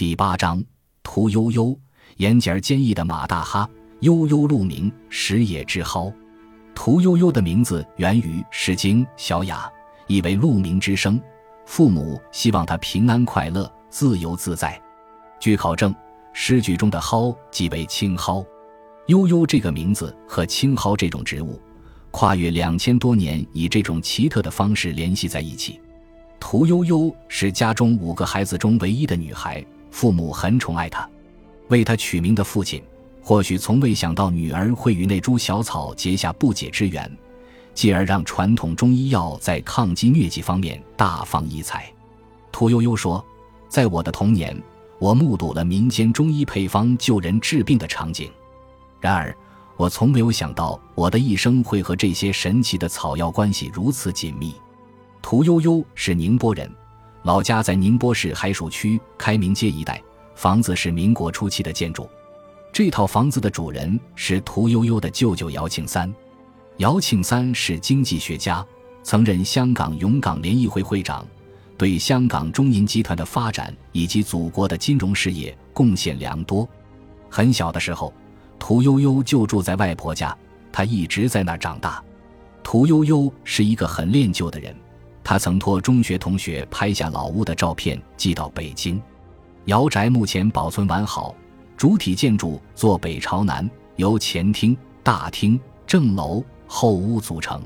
第八章，屠呦呦，眼睑坚毅的马大哈，呦呦鹿鸣，食野之蒿。屠呦呦的名字源于《诗经·小雅》，意为鹿鸣之声。父母希望她平安快乐、自由自在。据考证，诗句中的蒿即为青蒿。悠悠这个名字和青蒿这种植物，跨越两千多年，以这种奇特的方式联系在一起。屠呦呦是家中五个孩子中唯一的女孩，父母很宠爱他。为他取名的父亲，或许从未想到女儿会与那株小草结下不解之缘，继而让传统中医药在抗击疟疾方面大放异彩。屠呦呦说：“在我的童年，我目睹了民间中医配方救人治病的场景。”然而，我从没有想到我的一生会和这些神奇的草药关系如此紧密。屠呦呦是宁波人，老家在宁波市海曙区开明街一带，房子是民国初期的建筑。这套房子的主人是屠呦呦的舅舅姚庆三。姚庆三是经济学家，曾任香港永港联谊会会长，对香港中银集团的发展以及祖国的金融事业贡献良多。很小的时候。屠呦呦就住在外婆家，她一直在那儿长大。屠呦呦是一个很恋旧的人，他曾托中学同学拍下老屋的照片寄到北京。窑宅目前保存完好，主体建筑坐北朝南，由前厅、大厅、正楼、后屋组成。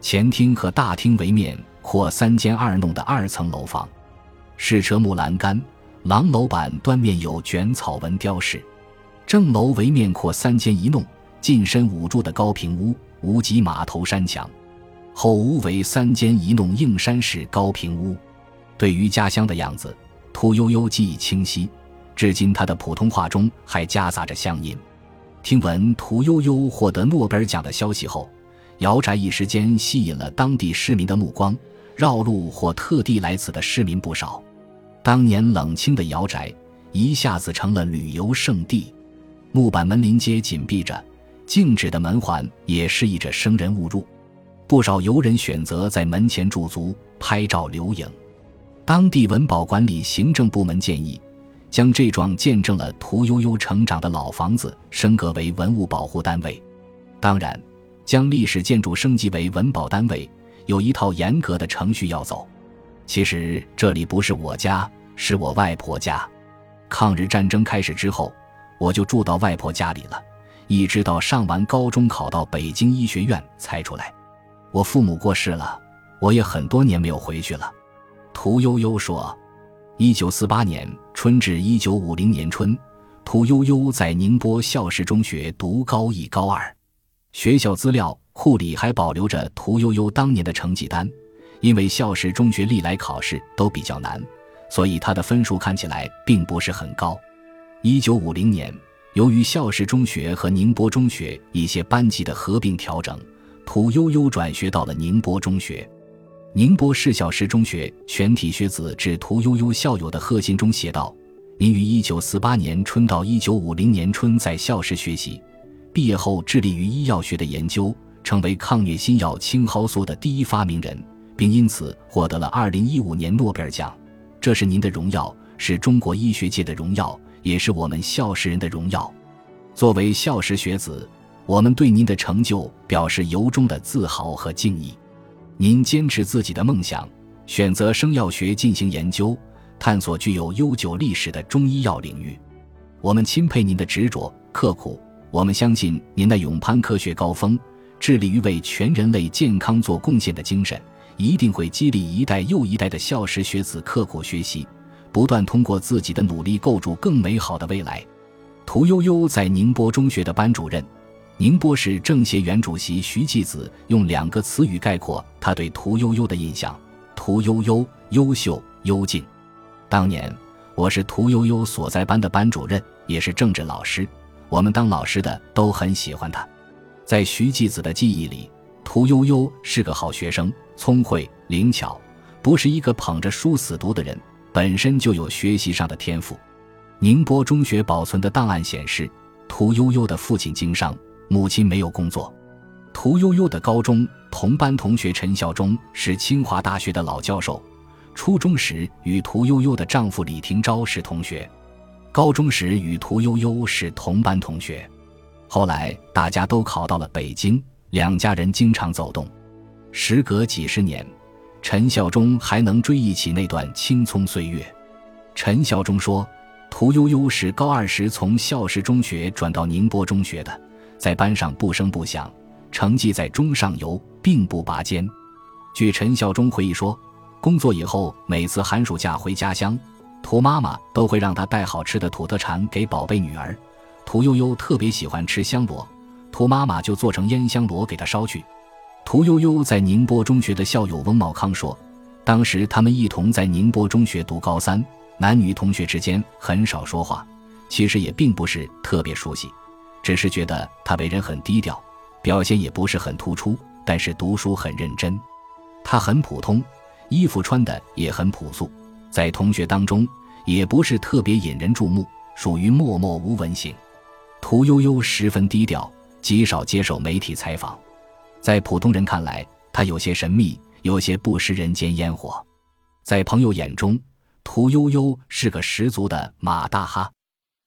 前厅和大厅为面阔三间二弄的二层楼房，是车木栏杆，廊楼板端面有卷草纹雕饰。正楼为面阔三间一弄、进深五柱的高平屋，无脊马头山墙；后屋为三间一弄硬山式高平屋。对于家乡的样子，屠呦呦记忆清晰，至今她的普通话中还夹杂着乡音。听闻屠呦呦获得诺贝尔奖的消息后，姚宅一时间吸引了当地市民的目光，绕路或特地来此的市民不少。当年冷清的姚宅一下子成了旅游胜地。木板门临街紧闭着，静止的门环也示意着生人勿入。不少游人选择在门前驻足拍照留影。当地文保管理行政部门建议，将这幢见证了屠呦呦成长的老房子升格为文物保护单位。当然，将历史建筑升级为文保单位，有一套严格的程序要走。其实这里不是我家，是我外婆家。抗日战争开始之后。我就住到外婆家里了，一直到上完高中考到北京医学院才出来。我父母过世了，我也很多年没有回去了。屠呦呦说：“一九四八年春至一九五零年春，屠呦呦在宁波孝实中学读高一、高二。学校资料库里还保留着屠呦呦当年的成绩单，因为孝实中学历来考试都比较难，所以她的分数看起来并不是很高。”一九五零年，由于孝实中学和宁波中学一些班级的合并调整，屠呦呦转学到了宁波中学。宁波市孝实中学全体学子致屠呦呦校友的贺信中写道：“您于一九四八年春到一九五零年春在校时学习，毕业后致力于医药学的研究，成为抗疟新药青蒿素的第一发明人，并因此获得了二零一五年诺贝尔奖。这是您的荣耀，是中国医学界的荣耀。”也是我们孝实人的荣耀。作为孝实学子，我们对您的成就表示由衷的自豪和敬意。您坚持自己的梦想，选择生药学进行研究，探索具有悠久历史的中医药领域。我们钦佩您的执着刻苦。我们相信您的勇攀科学高峰，致力于为全人类健康做贡献的精神，一定会激励一代又一代的孝实学子刻苦学习。不断通过自己的努力构筑更美好的未来。屠呦呦在宁波中学的班主任，宁波市政协原主席徐继子用两个词语概括他对屠呦呦的印象：屠呦呦优秀、幽静。当年我是屠呦呦所在班的班主任，也是政治老师，我们当老师的都很喜欢她。在徐继子的记忆里，屠呦呦是个好学生，聪慧灵巧，不是一个捧着书死读的人。本身就有学习上的天赋。宁波中学保存的档案显示，屠呦呦的父亲经商，母亲没有工作。屠呦呦的高中同班同学陈孝忠是清华大学的老教授，初中时与屠呦呦的丈夫李廷钊是同学。高中时与屠呦呦是同班同学，后来大家都考到了北京，两家人经常走动。时隔几十年，陈孝忠还能追忆起那段青葱岁月。陈孝忠说：“屠呦呦是高二时从孝氏中学转到宁波中学的，在班上不声不响，成绩在中上游，并不拔尖。”据陈孝忠回忆说，工作以后，每次寒暑假回家乡，屠妈妈都会让他带好吃的土特产给宝贝女儿。屠呦呦特别喜欢吃香螺，屠妈妈就做成腌香螺给她烧去。屠呦呦在宁波中学的校友翁茂康说：“当时他们一同在宁波中学读高三，男女同学之间很少说话，其实也并不是特别熟悉，只是觉得他为人很低调，表现也不是很突出，但是读书很认真。他很普通，衣服穿的也很朴素，在同学当中也不是特别引人注目，属于默默无闻型。屠呦呦十分低调，极少接受媒体采访。”在普通人看来，他有些神秘，有些不食人间烟火。在朋友眼中，屠呦呦是个十足的马大哈。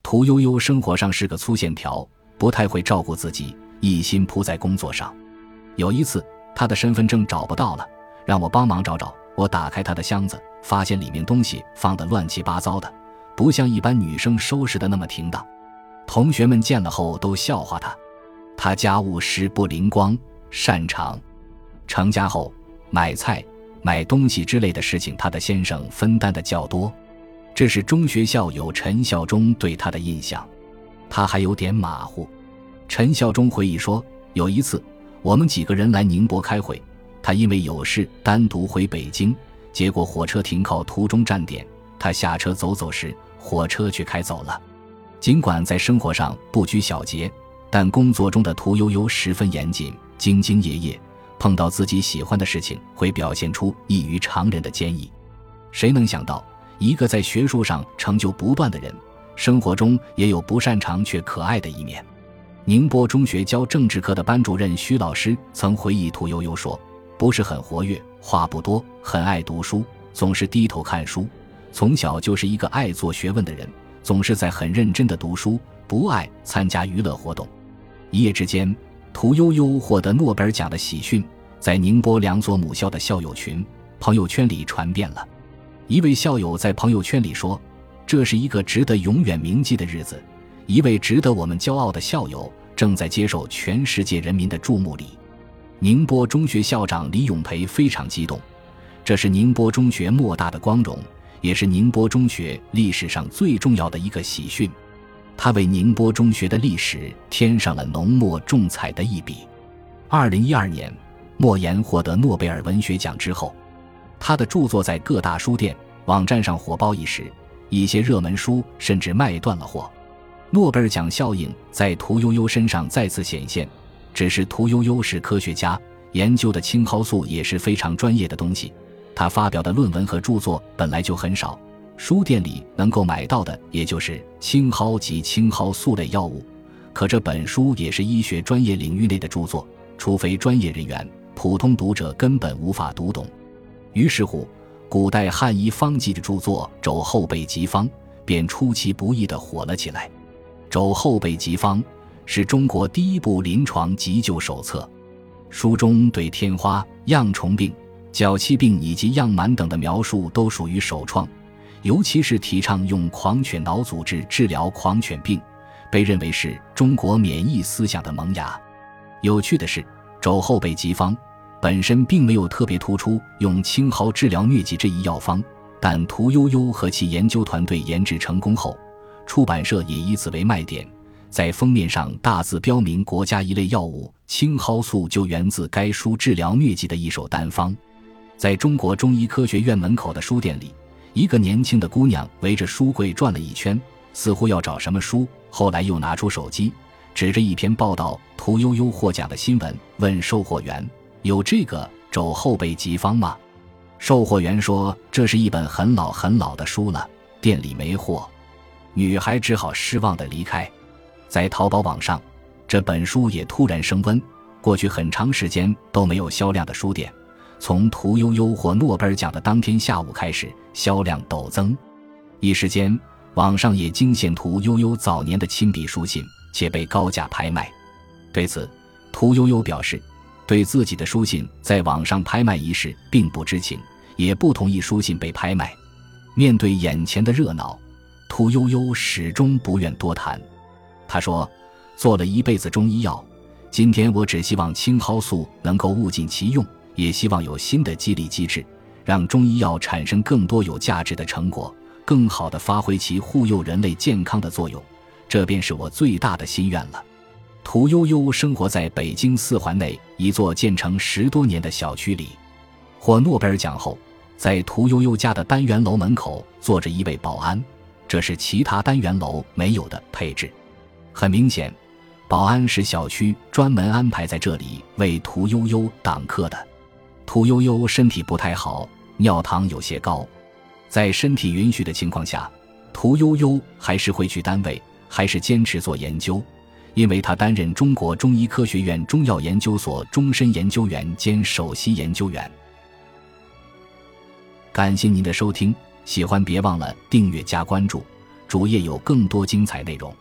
屠呦呦生活上是个粗线条，不太会照顾自己，一心扑在工作上。有一次，她的身份证找不到了，让我帮忙找找。我打开她的箱子，发现里面东西放得乱七八糟的，不像一般女生收拾的那么停当。同学们见了后都笑话她，她家务事不灵光。擅长成家后买菜、买东西之类的事情，他的先生分担的较多。这是中学校友陈孝忠对他的印象。他还有点马虎。陈孝忠回忆说，有一次我们几个人来宁波开会，他因为有事单独回北京，结果火车停靠途中站点，他下车走走时，火车却开走了。尽管在生活上不拘小节，但工作中的屠呦呦十分严谨。兢兢业业，碰到自己喜欢的事情，会表现出异于常人的坚毅。谁能想到，一个在学术上成就不断的人，生活中也有不擅长却可爱的一面？宁波中学教政治课的班主任徐老师曾回忆屠呦呦说：“不是很活跃，话不多，很爱读书，总是低头看书。从小就是一个爱做学问的人，总是在很认真的读书，不爱参加娱乐活动。一夜之间。”屠呦呦获得诺贝尔奖的喜讯，在宁波两所母校的校友群、朋友圈里传遍了。一位校友在朋友圈里说：“这是一个值得永远铭记的日子，一位值得我们骄傲的校友正在接受全世界人民的注目礼。”宁波中学校长李永培非常激动，这是宁波中学莫大的光荣，也是宁波中学历史上最重要的一个喜讯。他为宁波中学的历史添上了浓墨重彩的一笔。二零一二年，莫言获得诺贝尔文学奖之后，他的著作在各大书店、网站上火爆一时，一些热门书甚至卖断了货。诺贝尔奖效应在屠呦呦身上再次显现，只是屠呦呦是科学家，研究的青蒿素也是非常专业的东西，他发表的论文和著作本来就很少。书店里能够买到的，也就是青蒿及青蒿素类药物。可这本书也是医学专业领域内的著作，除非专业人员，普通读者根本无法读懂。于是乎，古代汉医方剂的著作《肘后备急方》便出其不意地火了起来。《肘后备急方》是中国第一部临床急救手册，书中对天花、恙虫病、脚气病以及样螨等的描述都属于首创。尤其是提倡用狂犬脑组织治疗狂犬病，被认为是中国免疫思想的萌芽。有趣的是，肘后备急方本身并没有特别突出用青蒿治疗疟疾这一药方，但屠呦呦和其研究团队研制成功后，出版社也以此为卖点，在封面上大字标明国家一类药物青蒿素就源自该书治疗疟疾的一手单方。在中国中医科学院门口的书店里。一个年轻的姑娘围着书柜转了一圈，似乎要找什么书。后来又拿出手机，指着一篇报道屠呦呦获奖的新闻，问售货员：“有这个肘后备急方吗？”售货员说：“这是一本很老很老的书了，店里没货。”女孩只好失望地离开。在淘宝网上，这本书也突然升温。过去很长时间都没有销量的书店。从屠呦呦获诺贝尔奖的当天下午开始，销量陡增，一时间，网上也惊现屠呦呦早年的亲笔书信，且被高价拍卖。对此，屠呦呦表示，对自己的书信在网上拍卖一事并不知情，也不同意书信被拍卖。面对眼前的热闹，屠呦呦始终不愿多谈。她说：“做了一辈子中医药，今天我只希望青蒿素能够物尽其用，也希望有新的激励机制，让中医药产生更多有价值的成果。”更好地发挥其护佑人类健康的作用，这便是我最大的心愿了。屠呦呦生活在北京四环内一座建成十多年的小区里。获诺贝尔奖后，在屠呦呦家的单元楼门口坐着一位保安，这是其他单元楼没有的配置。很明显，保安是小区专门安排在这里为屠呦呦挡客的。屠呦呦身体不太好，尿糖有些高。在身体允许的情况下，屠呦呦还是会去单位，还是坚持做研究，因为他担任中国中医科学院中药研究所终身研究员兼首席研究员。感谢您的收听，喜欢别忘了订阅加关注，主页有更多精彩内容。